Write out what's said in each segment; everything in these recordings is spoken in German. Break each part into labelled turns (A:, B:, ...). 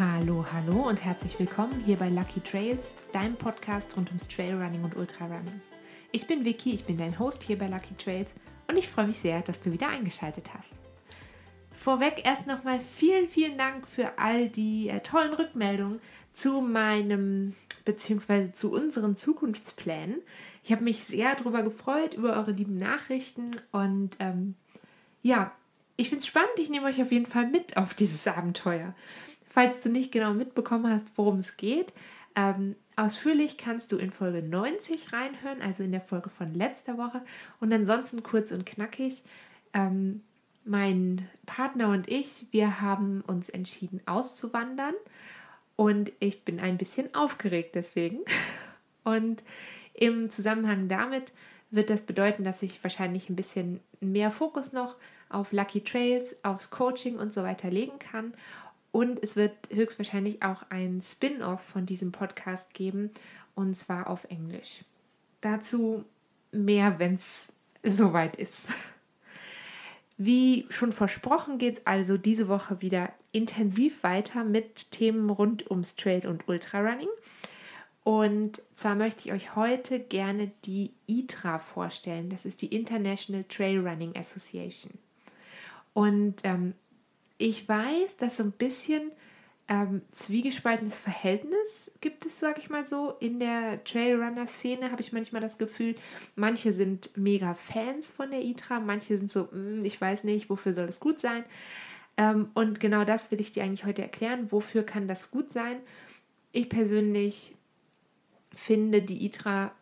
A: Hallo, hallo und herzlich willkommen hier bei Lucky Trails, deinem Podcast rund ums Trailrunning und Ultrarunning. Ich bin Vicky, ich bin dein Host hier bei Lucky Trails und ich freue mich sehr, dass du wieder eingeschaltet hast. Vorweg erst nochmal vielen, vielen Dank für all die äh, tollen Rückmeldungen zu meinem bzw. zu unseren Zukunftsplänen. Ich habe mich sehr darüber gefreut, über eure lieben Nachrichten und ähm, ja, ich finde es spannend. Ich nehme euch auf jeden Fall mit auf dieses Abenteuer. Falls du nicht genau mitbekommen hast, worum es geht, ähm, ausführlich kannst du in Folge 90 reinhören, also in der Folge von letzter Woche. Und ansonsten kurz und knackig. Ähm, mein Partner und ich, wir haben uns entschieden auszuwandern und ich bin ein bisschen aufgeregt deswegen. Und im Zusammenhang damit wird das bedeuten, dass ich wahrscheinlich ein bisschen mehr Fokus noch auf Lucky Trails, aufs Coaching und so weiter legen kann und es wird höchstwahrscheinlich auch ein Spin-off von diesem Podcast geben, und zwar auf Englisch. Dazu mehr, wenn es soweit ist. Wie schon versprochen, geht also diese Woche wieder intensiv weiter mit Themen rund ums Trail und Ultrarunning. Und zwar möchte ich euch heute gerne die ITRA vorstellen. Das ist die International Trail Running Association. Und ähm, ich weiß, dass so ein bisschen ähm, zwiegespaltenes Verhältnis gibt es, sage ich mal so. In der Trailrunner-Szene habe ich manchmal das Gefühl, manche sind mega Fans von der ITRA, manche sind so, mm, ich weiß nicht, wofür soll es gut sein. Ähm, und genau das will ich dir eigentlich heute erklären. Wofür kann das gut sein? Ich persönlich finde die ITRA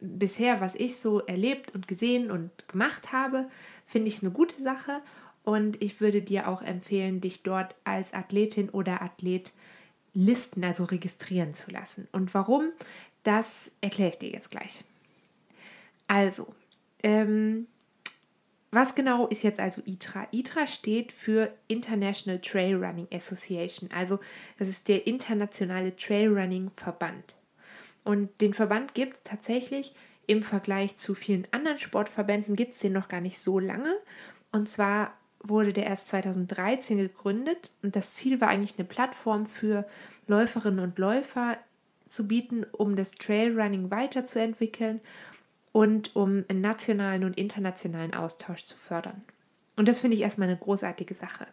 A: bisher, was ich so erlebt und gesehen und gemacht habe, finde ich eine gute Sache und ich würde dir auch empfehlen, dich dort als Athletin oder Athlet listen, also registrieren zu lassen. Und warum, das erkläre ich dir jetzt gleich. Also, ähm, was genau ist jetzt also ITRA? ITRA steht für International Trail Running Association, also das ist der internationale Trailrunning Verband. Und den Verband gibt es tatsächlich im Vergleich zu vielen anderen Sportverbänden, gibt es den noch gar nicht so lange. Und zwar wurde der erst 2013 gegründet und das Ziel war eigentlich eine Plattform für Läuferinnen und Läufer zu bieten, um das Trailrunning weiterzuentwickeln und um einen nationalen und internationalen Austausch zu fördern. Und das finde ich erstmal eine großartige Sache.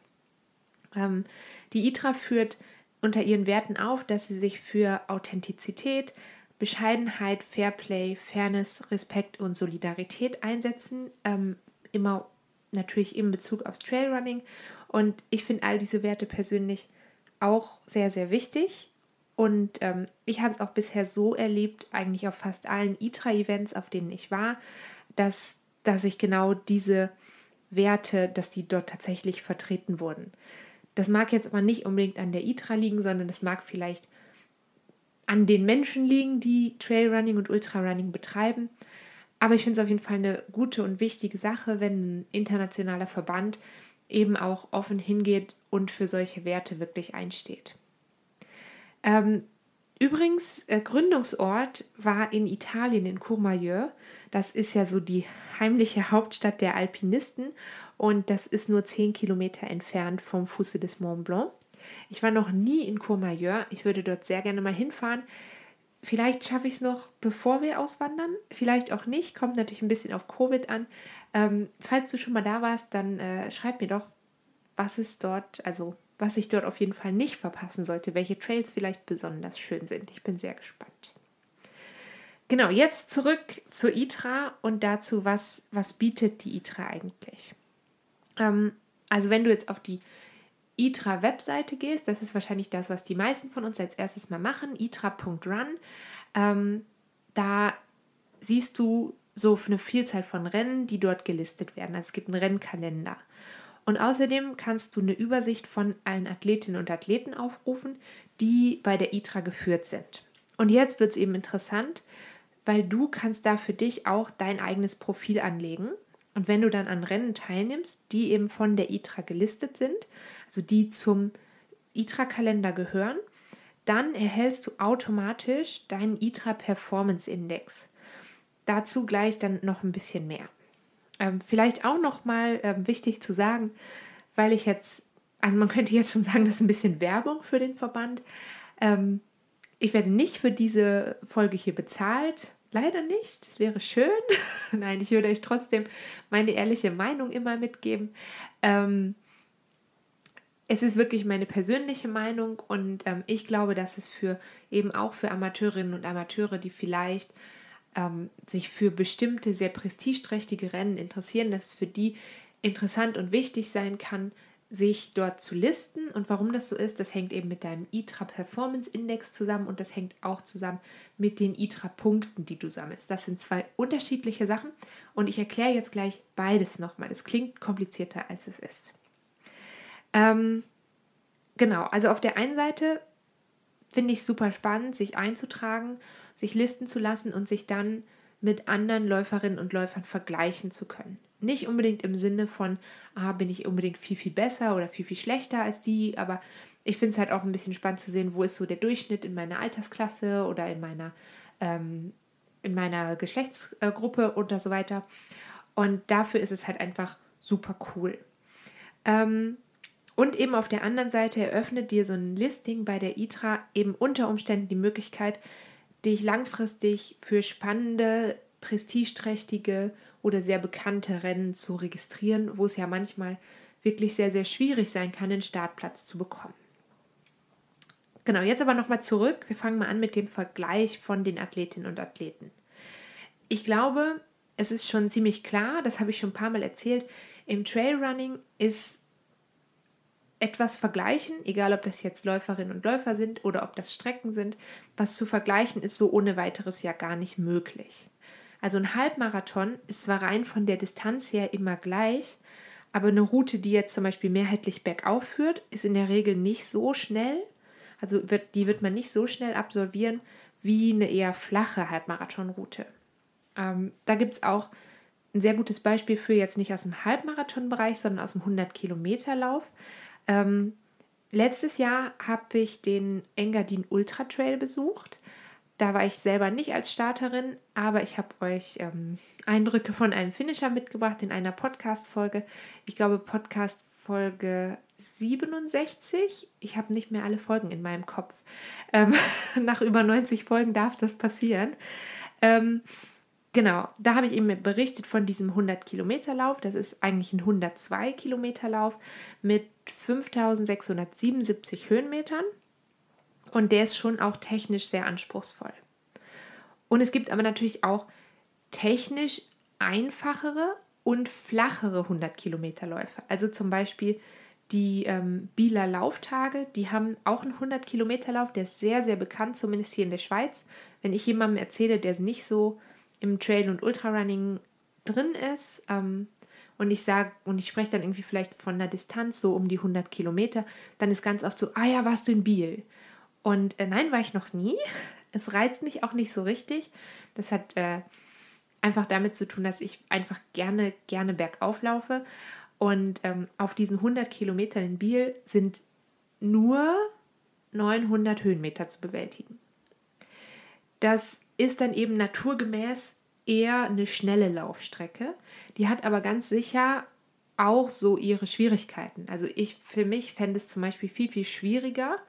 A: Ähm, die ITRA führt unter ihren Werten auf, dass sie sich für Authentizität, Bescheidenheit, Fairplay, Fairness, Respekt und Solidarität einsetzen, ähm, immer natürlich in Bezug aufs Trailrunning. Und ich finde all diese Werte persönlich auch sehr, sehr wichtig. Und ähm, ich habe es auch bisher so erlebt, eigentlich auf fast allen ITRA-Events, auf denen ich war, dass, dass ich genau diese Werte, dass die dort tatsächlich vertreten wurden. Das mag jetzt aber nicht unbedingt an der ITRA liegen, sondern das mag vielleicht an den Menschen liegen, die Trailrunning und Ultrarunning betreiben. Aber ich finde es auf jeden Fall eine gute und wichtige Sache, wenn ein internationaler Verband eben auch offen hingeht und für solche Werte wirklich einsteht. Ähm, übrigens, äh, Gründungsort war in Italien, in Courmayeur. Das ist ja so die heimliche Hauptstadt der Alpinisten und das ist nur 10 Kilometer entfernt vom Fuße des Mont Blanc. Ich war noch nie in Courmayeur. Ich würde dort sehr gerne mal hinfahren. Vielleicht schaffe ich es noch, bevor wir auswandern. Vielleicht auch nicht. Kommt natürlich ein bisschen auf Covid an. Ähm, falls du schon mal da warst, dann äh, schreib mir doch, was es dort, also was ich dort auf jeden Fall nicht verpassen sollte, welche Trails vielleicht besonders schön sind. Ich bin sehr gespannt. Genau, jetzt zurück zur ITRA und dazu, was, was bietet die ITRA eigentlich? Ähm, also wenn du jetzt auf die ITRA-Webseite gehst, das ist wahrscheinlich das, was die meisten von uns als erstes mal machen, itra.run, ähm, da siehst du so eine Vielzahl von Rennen, die dort gelistet werden. Also es gibt einen Rennkalender. Und außerdem kannst du eine Übersicht von allen Athletinnen und Athleten aufrufen, die bei der ITRA geführt sind. Und jetzt wird es eben interessant, weil du kannst da für dich auch dein eigenes Profil anlegen. Und wenn du dann an Rennen teilnimmst, die eben von der ITRA gelistet sind, also die zum ITRA-Kalender gehören, dann erhältst du automatisch deinen ITRA Performance Index. Dazu gleich dann noch ein bisschen mehr. Ähm, vielleicht auch noch mal ähm, wichtig zu sagen, weil ich jetzt also man könnte jetzt schon sagen, das ist ein bisschen Werbung für den Verband. Ähm, ich werde nicht für diese Folge hier bezahlt. Leider nicht. Das wäre schön. Nein, ich würde euch trotzdem meine ehrliche Meinung immer mitgeben. Ähm, es ist wirklich meine persönliche Meinung und ähm, ich glaube, dass es für eben auch für Amateurinnen und Amateure, die vielleicht ähm, sich für bestimmte sehr prestigeträchtige Rennen interessieren, dass es für die interessant und wichtig sein kann, sich dort zu listen. Und warum das so ist, das hängt eben mit deinem ITRA Performance Index zusammen und das hängt auch zusammen mit den ITRA Punkten, die du sammelst. Das sind zwei unterschiedliche Sachen und ich erkläre jetzt gleich beides nochmal. Es klingt komplizierter, als es ist. Ähm, genau, also auf der einen Seite finde ich es super spannend, sich einzutragen, sich listen zu lassen und sich dann mit anderen Läuferinnen und Läufern vergleichen zu können. Nicht unbedingt im Sinne von, ah, bin ich unbedingt viel, viel besser oder viel, viel schlechter als die, aber ich finde es halt auch ein bisschen spannend zu sehen, wo ist so der Durchschnitt in meiner Altersklasse oder in meiner, ähm, in meiner Geschlechtsgruppe und so weiter. Und dafür ist es halt einfach super cool. Ähm, und eben auf der anderen Seite eröffnet dir so ein Listing bei der ITRA eben unter Umständen die Möglichkeit, dich langfristig für spannende, prestigeträchtige oder sehr bekannte Rennen zu registrieren, wo es ja manchmal wirklich sehr, sehr schwierig sein kann, einen Startplatz zu bekommen. Genau, jetzt aber nochmal zurück. Wir fangen mal an mit dem Vergleich von den Athletinnen und Athleten. Ich glaube, es ist schon ziemlich klar, das habe ich schon ein paar Mal erzählt, im Trailrunning ist etwas vergleichen, egal ob das jetzt Läuferinnen und Läufer sind oder ob das Strecken sind, was zu vergleichen ist so ohne weiteres ja gar nicht möglich. Also ein Halbmarathon ist zwar rein von der Distanz her immer gleich, aber eine Route, die jetzt zum Beispiel mehrheitlich bergauf führt, ist in der Regel nicht so schnell. Also wird, die wird man nicht so schnell absolvieren wie eine eher flache Halbmarathonroute. Ähm, da gibt es auch ein sehr gutes Beispiel für jetzt nicht aus dem Halbmarathonbereich, sondern aus dem 100-Kilometer-Lauf. Ähm, letztes Jahr habe ich den Engadin Ultra Trail besucht. Da war ich selber nicht als Starterin, aber ich habe euch ähm, Eindrücke von einem Finisher mitgebracht in einer Podcast-Folge. Ich glaube, Podcast-Folge 67. Ich habe nicht mehr alle Folgen in meinem Kopf. Ähm, nach über 90 Folgen darf das passieren. Ähm, Genau, da habe ich eben berichtet von diesem 100-Kilometer-Lauf. Das ist eigentlich ein 102-Kilometer-Lauf mit 5677 Höhenmetern. Und der ist schon auch technisch sehr anspruchsvoll. Und es gibt aber natürlich auch technisch einfachere und flachere 100-Kilometer-Läufe. Also zum Beispiel die ähm, Bieler Lauftage, die haben auch einen 100-Kilometer-Lauf, der ist sehr, sehr bekannt, zumindest hier in der Schweiz. Wenn ich jemandem erzähle, der nicht so im Trail- und Ultrarunning drin ist ähm, und ich sage, und ich spreche dann irgendwie vielleicht von einer Distanz so um die 100 Kilometer, dann ist ganz oft so, ah ja, warst du in Biel? Und äh, nein, war ich noch nie. Es reizt mich auch nicht so richtig. Das hat äh, einfach damit zu tun, dass ich einfach gerne, gerne bergauf laufe. Und ähm, auf diesen 100 Kilometern in Biel sind nur 900 Höhenmeter zu bewältigen. Das ist dann eben naturgemäß eher eine schnelle Laufstrecke. Die hat aber ganz sicher auch so ihre Schwierigkeiten. Also ich für mich fände es zum Beispiel viel, viel schwieriger,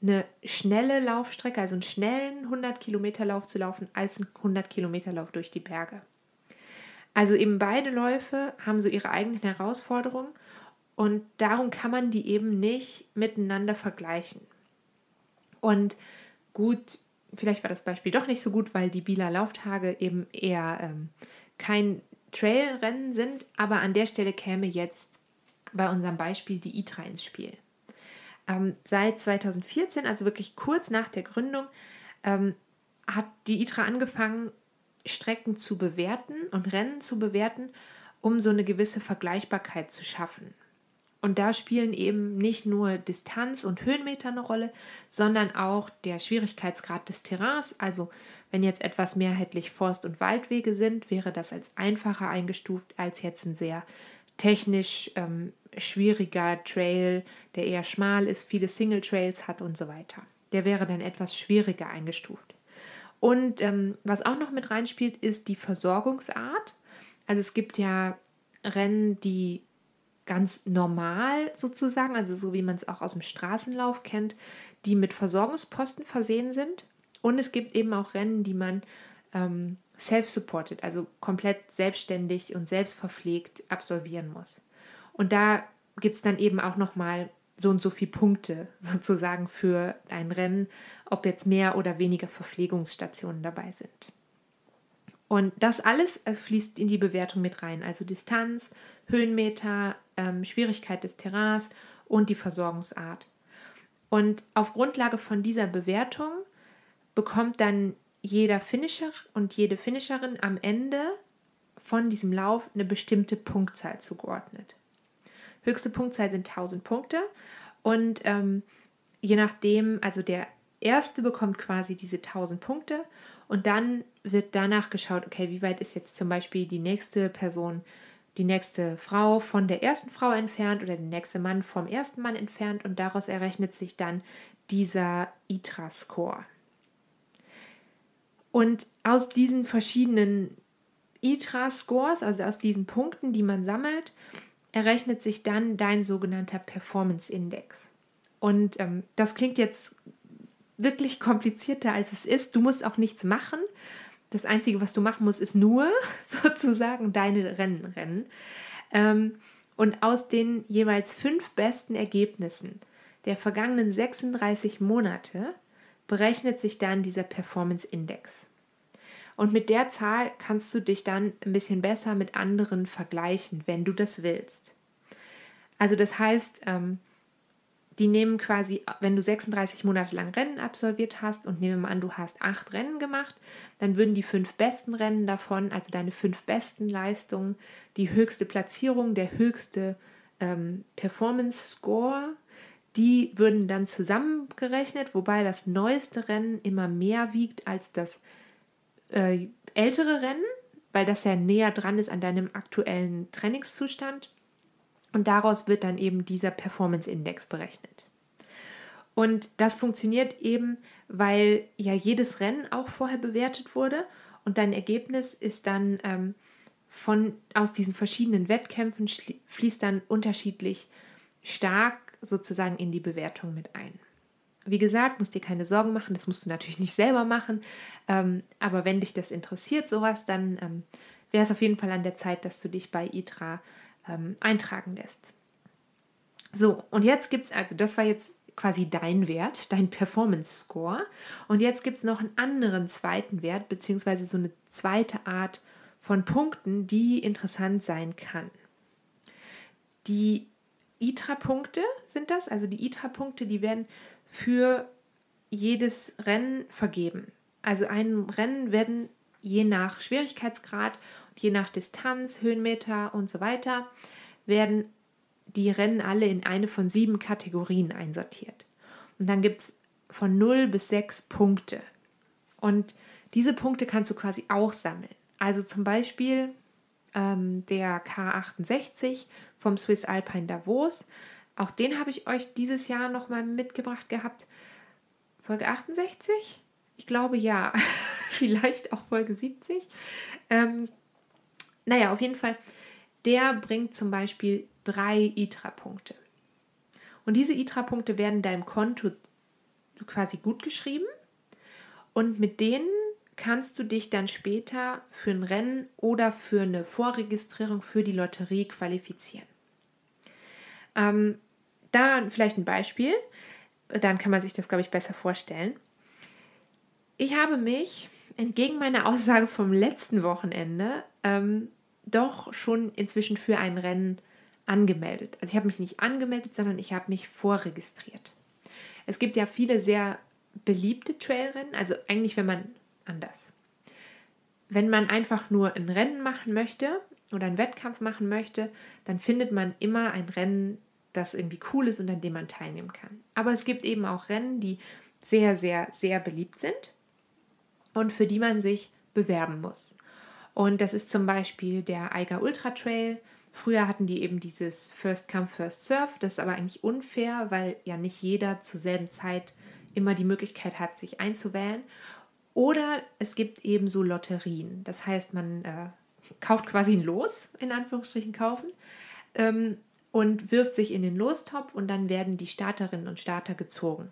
A: eine schnelle Laufstrecke, also einen schnellen 100 Kilometer Lauf zu laufen, als einen 100 Kilometer Lauf durch die Berge. Also eben beide Läufe haben so ihre eigenen Herausforderungen und darum kann man die eben nicht miteinander vergleichen. Und gut, vielleicht war das Beispiel doch nicht so gut, weil die Bieler Lauftage eben eher ähm, kein Trailrennen sind, aber an der Stelle käme jetzt bei unserem Beispiel die ITRA ins Spiel. Ähm, seit 2014, also wirklich kurz nach der Gründung, ähm, hat die ITRA angefangen, Strecken zu bewerten und Rennen zu bewerten, um so eine gewisse Vergleichbarkeit zu schaffen. Und da spielen eben nicht nur Distanz und Höhenmeter eine Rolle, sondern auch der Schwierigkeitsgrad des Terrains. Also wenn jetzt etwas mehrheitlich Forst- und Waldwege sind, wäre das als einfacher eingestuft als jetzt ein sehr technisch ähm, schwieriger Trail, der eher schmal ist, viele Single Trails hat und so weiter. Der wäre dann etwas schwieriger eingestuft. Und ähm, was auch noch mit reinspielt, ist die Versorgungsart. Also es gibt ja Rennen, die ganz normal sozusagen, also so wie man es auch aus dem Straßenlauf kennt, die mit Versorgungsposten versehen sind. Und es gibt eben auch Rennen, die man ähm, self-supported, also komplett selbstständig und selbstverpflegt absolvieren muss. Und da gibt es dann eben auch nochmal so und so viele Punkte sozusagen für ein Rennen, ob jetzt mehr oder weniger Verpflegungsstationen dabei sind. Und das alles äh, fließt in die Bewertung mit rein, also Distanz, Höhenmeter, ähm, Schwierigkeit des Terrains und die Versorgungsart. Und auf Grundlage von dieser Bewertung bekommt dann jeder Finisher und jede Finisherin am Ende von diesem Lauf eine bestimmte Punktzahl zugeordnet. Höchste Punktzahl sind 1000 Punkte und ähm, je nachdem, also der erste bekommt quasi diese 1000 Punkte und dann wird danach geschaut, okay, wie weit ist jetzt zum Beispiel die nächste Person, die nächste Frau von der ersten Frau entfernt oder der nächste Mann vom ersten Mann entfernt und daraus errechnet sich dann dieser ITRA-Score. Und aus diesen verschiedenen ITRA-Scores, also aus diesen Punkten, die man sammelt, errechnet sich dann dein sogenannter Performance-Index. Und ähm, das klingt jetzt wirklich komplizierter, als es ist. Du musst auch nichts machen. Das Einzige, was du machen musst, ist nur sozusagen deine Rennen rennen. Ähm, und aus den jeweils fünf besten Ergebnissen der vergangenen 36 Monate berechnet sich dann dieser Performance Index. Und mit der Zahl kannst du dich dann ein bisschen besser mit anderen vergleichen, wenn du das willst. Also das heißt, ähm, die nehmen quasi, wenn du 36 Monate lang Rennen absolviert hast und nehmen wir an, du hast acht Rennen gemacht, dann würden die fünf besten Rennen davon, also deine fünf besten Leistungen, die höchste Platzierung, der höchste ähm, Performance Score, die würden dann zusammengerechnet, wobei das neueste Rennen immer mehr wiegt als das äh, ältere Rennen, weil das ja näher dran ist an deinem aktuellen Trainingszustand. Und daraus wird dann eben dieser Performance Index berechnet. Und das funktioniert eben, weil ja jedes Rennen auch vorher bewertet wurde und dein Ergebnis ist dann ähm, von aus diesen verschiedenen Wettkämpfen fließt dann unterschiedlich stark sozusagen in die Bewertung mit ein. Wie gesagt, musst dir keine Sorgen machen, das musst du natürlich nicht selber machen, ähm, aber wenn dich das interessiert, sowas, dann ähm, wäre es auf jeden Fall an der Zeit, dass du dich bei ITRA ähm, eintragen lässt. So, und jetzt gibt es, also das war jetzt quasi dein Wert, dein Performance Score. Und jetzt gibt es noch einen anderen zweiten Wert, beziehungsweise so eine zweite Art von Punkten, die interessant sein kann. Die ITRA-Punkte sind das, also die ITRA-Punkte, die werden für jedes Rennen vergeben. Also ein Rennen werden je nach Schwierigkeitsgrad je nach Distanz, Höhenmeter und so weiter, werden die Rennen alle in eine von sieben Kategorien einsortiert. Und dann gibt es von 0 bis 6 Punkte. Und diese Punkte kannst du quasi auch sammeln. Also zum Beispiel ähm, der K68 vom Swiss Alpine Davos. Auch den habe ich euch dieses Jahr nochmal mitgebracht gehabt. Folge 68? Ich glaube ja. Vielleicht auch Folge 70. Ähm, naja, auf jeden Fall, der bringt zum Beispiel drei ITRA-Punkte. Und diese ITRA-Punkte werden deinem Konto quasi gut geschrieben. Und mit denen kannst du dich dann später für ein Rennen oder für eine Vorregistrierung für die Lotterie qualifizieren. Ähm, da vielleicht ein Beispiel, dann kann man sich das, glaube ich, besser vorstellen. Ich habe mich entgegen meiner Aussage vom letzten Wochenende ähm, doch schon inzwischen für ein Rennen angemeldet. Also ich habe mich nicht angemeldet, sondern ich habe mich vorregistriert. Es gibt ja viele sehr beliebte Trailrennen, also eigentlich, wenn man anders. Wenn man einfach nur ein Rennen machen möchte oder einen Wettkampf machen möchte, dann findet man immer ein Rennen, das irgendwie cool ist und an dem man teilnehmen kann. Aber es gibt eben auch Rennen, die sehr, sehr, sehr beliebt sind und für die man sich bewerben muss. Und das ist zum Beispiel der Eiger Ultra Trail. Früher hatten die eben dieses First Come, First Serve. Das ist aber eigentlich unfair, weil ja nicht jeder zur selben Zeit immer die Möglichkeit hat, sich einzuwählen. Oder es gibt eben so Lotterien. Das heißt, man äh, kauft quasi ein Los, in Anführungsstrichen kaufen. Ähm, und wirft sich in den Lostopf und dann werden die Starterinnen und Starter gezogen.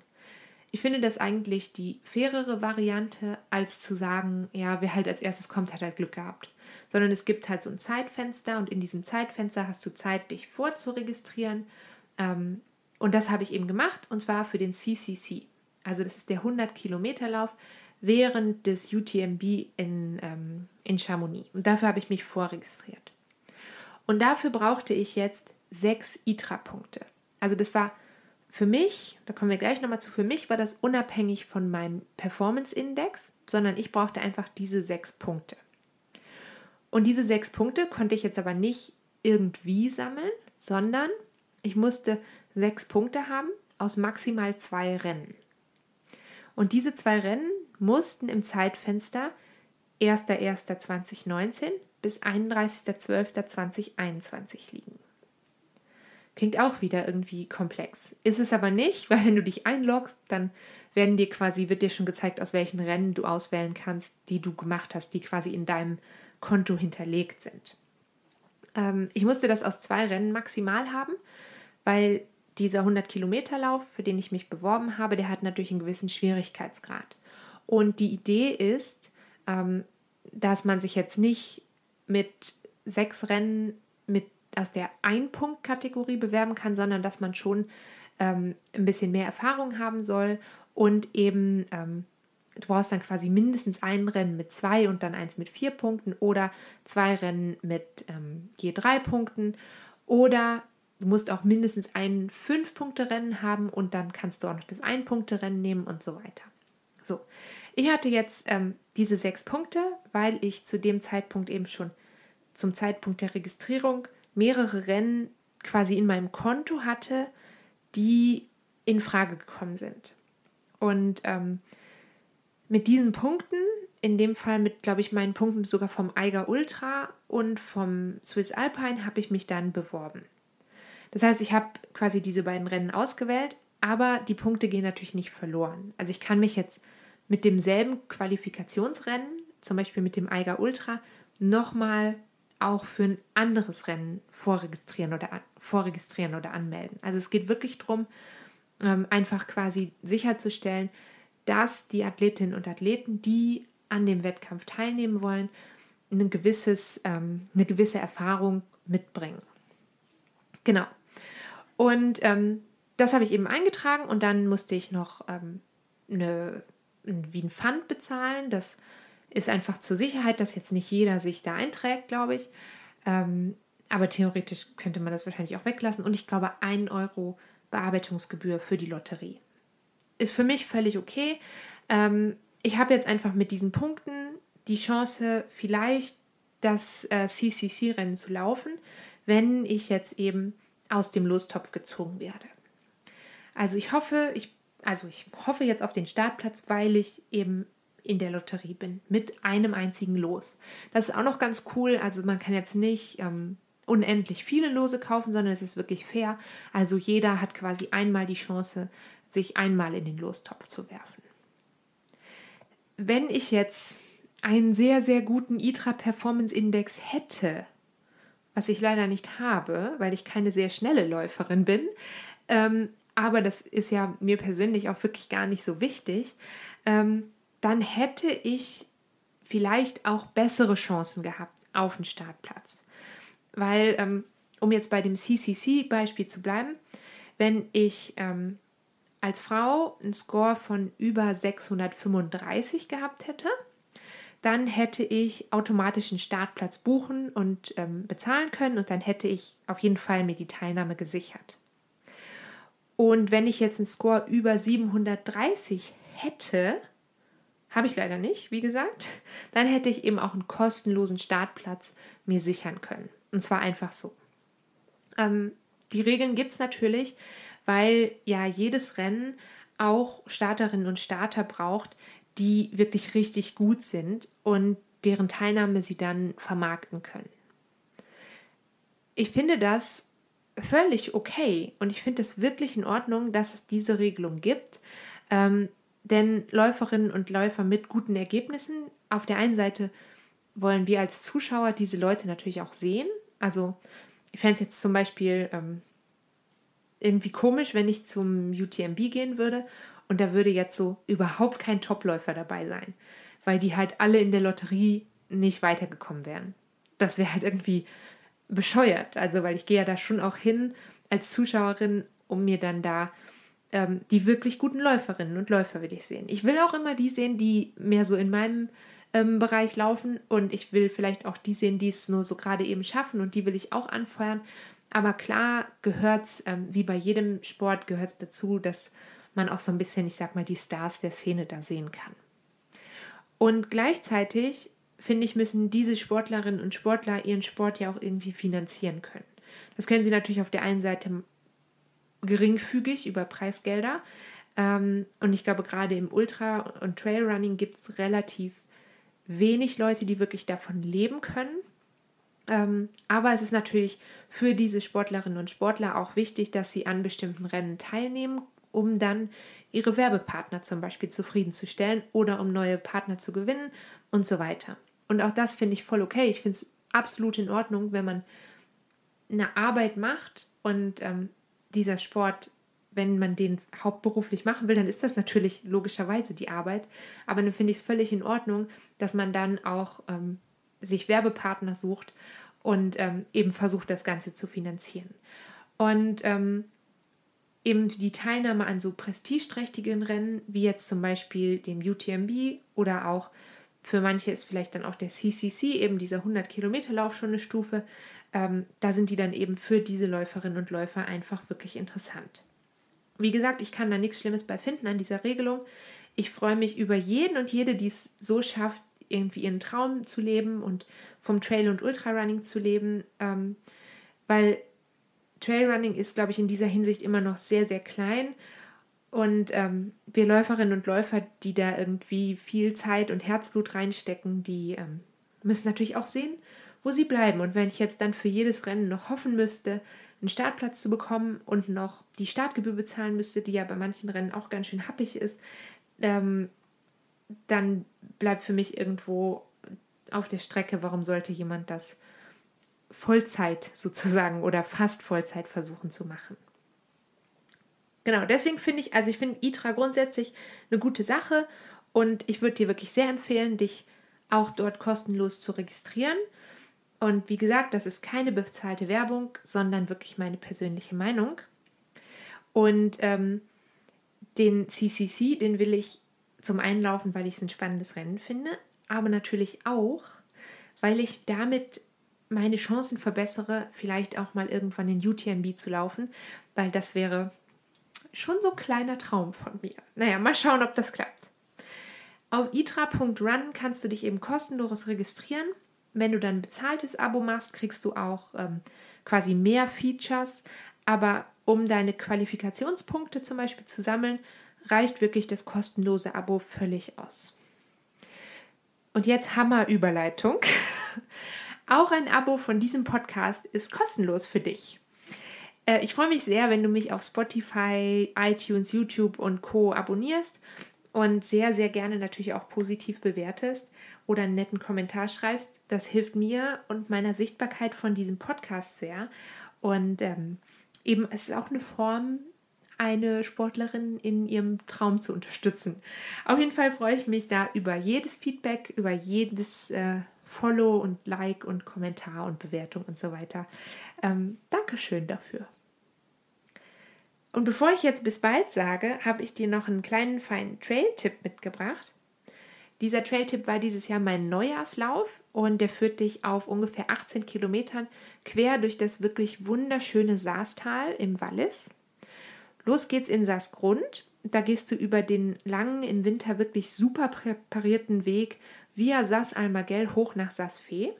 A: Ich finde das eigentlich die fairere Variante, als zu sagen, ja, wer halt als erstes kommt, hat halt Glück gehabt. Sondern es gibt halt so ein Zeitfenster und in diesem Zeitfenster hast du Zeit, dich vorzuregistrieren. Ähm, und das habe ich eben gemacht und zwar für den CCC. Also das ist der 100 Kilometer Lauf während des UTMB in, ähm, in Chamonix. Und dafür habe ich mich vorregistriert. Und dafür brauchte ich jetzt sechs ITRA-Punkte. Also das war für mich, da kommen wir gleich nochmal zu, für mich war das unabhängig von meinem Performance-Index, sondern ich brauchte einfach diese sechs Punkte. Und diese sechs Punkte konnte ich jetzt aber nicht irgendwie sammeln, sondern ich musste sechs Punkte haben aus maximal zwei Rennen. Und diese zwei Rennen mussten im Zeitfenster 1.1.2019 bis 31.12.2021 liegen. Klingt auch wieder irgendwie komplex. Ist es aber nicht, weil wenn du dich einloggst, dann werden dir quasi, wird dir schon gezeigt, aus welchen Rennen du auswählen kannst, die du gemacht hast, die quasi in deinem Konto hinterlegt sind. Ähm, ich musste das aus zwei Rennen maximal haben, weil dieser 100 Kilometer Lauf, für den ich mich beworben habe, der hat natürlich einen gewissen Schwierigkeitsgrad. Und die Idee ist, ähm, dass man sich jetzt nicht mit sechs Rennen mit aus der Ein-Punkt-Kategorie bewerben kann, sondern dass man schon ähm, ein bisschen mehr Erfahrung haben soll und eben ähm, du brauchst dann quasi mindestens ein Rennen mit zwei und dann eins mit vier Punkten oder zwei Rennen mit ähm, je drei Punkten oder du musst auch mindestens ein Fünf-Punkte-Rennen haben und dann kannst du auch noch das Ein-Punkte-Rennen nehmen und so weiter. So, ich hatte jetzt ähm, diese sechs Punkte, weil ich zu dem Zeitpunkt eben schon zum Zeitpunkt der Registrierung mehrere Rennen quasi in meinem Konto hatte, die in Frage gekommen sind. Und ähm, mit diesen Punkten, in dem Fall mit, glaube ich, meinen Punkten sogar vom Eiger Ultra und vom Swiss Alpine, habe ich mich dann beworben. Das heißt, ich habe quasi diese beiden Rennen ausgewählt, aber die Punkte gehen natürlich nicht verloren. Also ich kann mich jetzt mit demselben Qualifikationsrennen, zum Beispiel mit dem Eiger Ultra, nochmal auch für ein anderes Rennen vorregistrieren oder, vorregistrieren oder anmelden. Also es geht wirklich darum, ähm, einfach quasi sicherzustellen, dass die Athletinnen und Athleten, die an dem Wettkampf teilnehmen wollen, ein gewisses, ähm, eine gewisse Erfahrung mitbringen. Genau. Und ähm, das habe ich eben eingetragen und dann musste ich noch ähm, eine, wie ein Pfand bezahlen. Das ist einfach zur Sicherheit, dass jetzt nicht jeder sich da einträgt, glaube ich. Ähm, aber theoretisch könnte man das wahrscheinlich auch weglassen. Und ich glaube, 1 Euro Bearbeitungsgebühr für die Lotterie. Ist für mich völlig okay. Ähm, ich habe jetzt einfach mit diesen Punkten die Chance, vielleicht das äh, CCC-Rennen zu laufen, wenn ich jetzt eben aus dem Lostopf gezogen werde. Also ich hoffe, ich, also ich hoffe jetzt auf den Startplatz, weil ich eben in der Lotterie bin mit einem einzigen Los. Das ist auch noch ganz cool. Also man kann jetzt nicht ähm, unendlich viele Lose kaufen, sondern es ist wirklich fair. Also jeder hat quasi einmal die Chance, sich einmal in den Lostopf zu werfen. Wenn ich jetzt einen sehr, sehr guten ITRA Performance Index hätte, was ich leider nicht habe, weil ich keine sehr schnelle Läuferin bin, ähm, aber das ist ja mir persönlich auch wirklich gar nicht so wichtig, ähm, dann hätte ich vielleicht auch bessere Chancen gehabt auf den Startplatz. Weil, ähm, um jetzt bei dem CCC-Beispiel zu bleiben, wenn ich ähm, als Frau einen Score von über 635 gehabt hätte, dann hätte ich automatisch einen Startplatz buchen und ähm, bezahlen können und dann hätte ich auf jeden Fall mir die Teilnahme gesichert. Und wenn ich jetzt einen Score über 730 hätte, habe ich leider nicht, wie gesagt. Dann hätte ich eben auch einen kostenlosen Startplatz mir sichern können. Und zwar einfach so. Ähm, die Regeln gibt es natürlich, weil ja jedes Rennen auch Starterinnen und Starter braucht, die wirklich richtig gut sind und deren Teilnahme sie dann vermarkten können. Ich finde das völlig okay und ich finde es wirklich in Ordnung, dass es diese Regelung gibt. Ähm, denn Läuferinnen und Läufer mit guten Ergebnissen, auf der einen Seite wollen wir als Zuschauer diese Leute natürlich auch sehen. Also ich fände es jetzt zum Beispiel ähm, irgendwie komisch, wenn ich zum UTMB gehen würde und da würde jetzt so überhaupt kein Topläufer dabei sein, weil die halt alle in der Lotterie nicht weitergekommen wären. Das wäre halt irgendwie bescheuert. Also, weil ich gehe ja da schon auch hin als Zuschauerin, um mir dann da ähm, die wirklich guten Läuferinnen und Läufer will ich sehen. Ich will auch immer die sehen, die mehr so in meinem ähm, Bereich laufen und ich will vielleicht auch die sehen, die es nur so gerade eben schaffen und die will ich auch anfeuern. Aber klar gehört es, ähm, wie bei jedem Sport, gehört es dazu, dass man auch so ein bisschen, ich sag mal, die Stars der Szene da sehen kann. Und gleichzeitig, finde ich, müssen diese Sportlerinnen und Sportler ihren Sport ja auch irgendwie finanzieren können. Das können sie natürlich auf der einen Seite geringfügig über Preisgelder. Ähm, und ich glaube, gerade im Ultra- und Trailrunning gibt es relativ wenig Leute, die wirklich davon leben können. Ähm, aber es ist natürlich für diese Sportlerinnen und Sportler auch wichtig, dass sie an bestimmten Rennen teilnehmen, um dann ihre Werbepartner zum Beispiel zufriedenzustellen oder um neue Partner zu gewinnen und so weiter. Und auch das finde ich voll okay. Ich finde es absolut in Ordnung, wenn man eine Arbeit macht und ähm, dieser Sport, wenn man den hauptberuflich machen will, dann ist das natürlich logischerweise die Arbeit. Aber dann finde ich es völlig in Ordnung, dass man dann auch ähm, sich Werbepartner sucht und ähm, eben versucht, das Ganze zu finanzieren. Und ähm, eben die Teilnahme an so prestigeträchtigen Rennen, wie jetzt zum Beispiel dem UTMB oder auch für manche ist vielleicht dann auch der CCC, eben dieser 100 Kilometer Lauf schon eine Stufe. Ähm, da sind die dann eben für diese Läuferinnen und Läufer einfach wirklich interessant. Wie gesagt, ich kann da nichts Schlimmes bei finden an dieser Regelung. Ich freue mich über jeden und jede, die es so schafft, irgendwie ihren Traum zu leben und vom Trail- und Ultrarunning zu leben, ähm, weil Trailrunning ist, glaube ich, in dieser Hinsicht immer noch sehr, sehr klein. Und ähm, wir Läuferinnen und Läufer, die da irgendwie viel Zeit und Herzblut reinstecken, die ähm, müssen natürlich auch sehen, wo sie bleiben. Und wenn ich jetzt dann für jedes Rennen noch hoffen müsste, einen Startplatz zu bekommen und noch die Startgebühr bezahlen müsste, die ja bei manchen Rennen auch ganz schön happig ist, ähm, dann bleibt für mich irgendwo auf der Strecke, warum sollte jemand das Vollzeit sozusagen oder fast Vollzeit versuchen zu machen. Genau, deswegen finde ich, also ich finde ITRA grundsätzlich eine gute Sache und ich würde dir wirklich sehr empfehlen, dich auch dort kostenlos zu registrieren. Und wie gesagt, das ist keine bezahlte Werbung, sondern wirklich meine persönliche Meinung. Und ähm, den CCC, den will ich zum Einlaufen, weil ich es ein spannendes Rennen finde, aber natürlich auch, weil ich damit meine Chancen verbessere, vielleicht auch mal irgendwann in UTMB zu laufen, weil das wäre schon so ein kleiner Traum von mir. Naja, mal schauen, ob das klappt. Auf itra.run kannst du dich eben kostenlos registrieren. Wenn du dann ein bezahltes Abo machst, kriegst du auch ähm, quasi mehr Features. Aber um deine Qualifikationspunkte zum Beispiel zu sammeln, reicht wirklich das kostenlose Abo völlig aus. Und jetzt Hammer-Überleitung. Auch ein Abo von diesem Podcast ist kostenlos für dich. Äh, ich freue mich sehr, wenn du mich auf Spotify, iTunes, YouTube und Co abonnierst und sehr, sehr gerne natürlich auch positiv bewertest oder einen netten Kommentar schreibst. Das hilft mir und meiner Sichtbarkeit von diesem Podcast sehr. Und ähm, eben, es ist auch eine Form, eine Sportlerin in ihrem Traum zu unterstützen. Auf jeden Fall freue ich mich da über jedes Feedback, über jedes äh, Follow und Like und Kommentar und Bewertung und so weiter. Ähm, Dankeschön dafür. Und bevor ich jetzt bis bald sage, habe ich dir noch einen kleinen feinen Trail-Tipp mitgebracht. Dieser Trail-Tipp war dieses Jahr mein Neujahrslauf und der führt dich auf ungefähr 18 Kilometern quer durch das wirklich wunderschöne Saastal im Wallis. Los geht's in Saasgrund. Da gehst du über den langen, im Winter wirklich super präparierten Weg via Saas Almagell hoch nach Saas-Fee.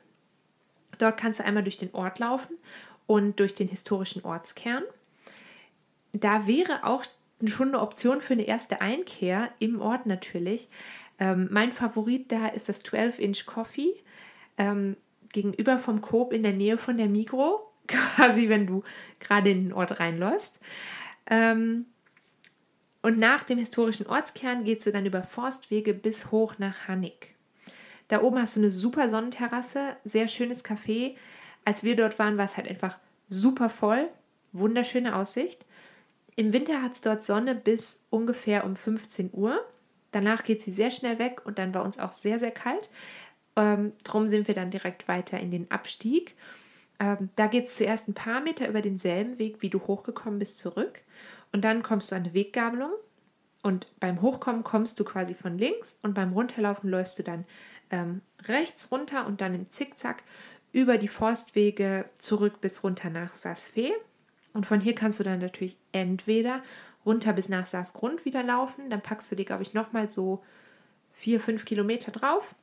A: Dort kannst du einmal durch den Ort laufen und durch den historischen Ortskern. Da wäre auch schon eine Option für eine erste Einkehr im Ort natürlich. Ähm, mein Favorit da ist das 12-Inch Coffee ähm, gegenüber vom Coop in der Nähe von der Migro, quasi wenn du gerade in den Ort reinläufst. Ähm, und nach dem historischen Ortskern gehst du dann über Forstwege bis hoch nach Hannig. Da oben hast du eine super Sonnenterrasse, sehr schönes Café. Als wir dort waren, war es halt einfach super voll, wunderschöne Aussicht. Im Winter hat es dort Sonne bis ungefähr um 15 Uhr. Danach geht sie sehr schnell weg und dann war uns auch sehr, sehr kalt. Ähm, drum sind wir dann direkt weiter in den Abstieg. Ähm, da geht es zuerst ein paar Meter über denselben Weg, wie du hochgekommen bist, zurück. Und dann kommst du an eine Weggabelung. Und beim Hochkommen kommst du quasi von links und beim Runterlaufen läufst du dann ähm, rechts runter und dann im Zickzack über die Forstwege zurück bis runter nach Saasfee. Und von hier kannst du dann natürlich entweder runter bis nach Saasgrund wieder laufen, dann packst du dir, glaube ich, nochmal so vier, fünf Kilometer drauf.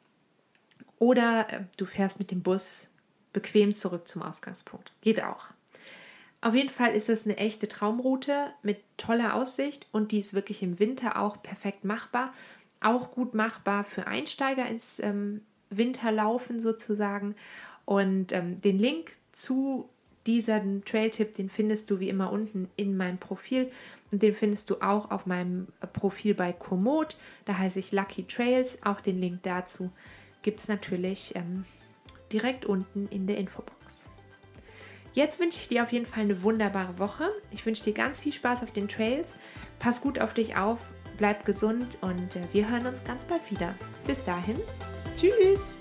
A: Oder äh, du fährst mit dem Bus bequem zurück zum Ausgangspunkt. Geht auch. Auf jeden Fall ist es eine echte Traumroute mit toller Aussicht und die ist wirklich im Winter auch perfekt machbar. Auch gut machbar für Einsteiger ins ähm, Winterlaufen sozusagen. Und ähm, den Link zu diesem Trail-Tipp, den findest du wie immer unten in meinem Profil. Und den findest du auch auf meinem Profil bei Komoot. Da heiße ich Lucky Trails. Auch den Link dazu gibt es natürlich ähm, direkt unten in der Infobox. Jetzt wünsche ich dir auf jeden Fall eine wunderbare Woche. Ich wünsche dir ganz viel Spaß auf den Trails. Pass gut auf dich auf, bleib gesund und äh, wir hören uns ganz bald wieder. Bis dahin, tschüss!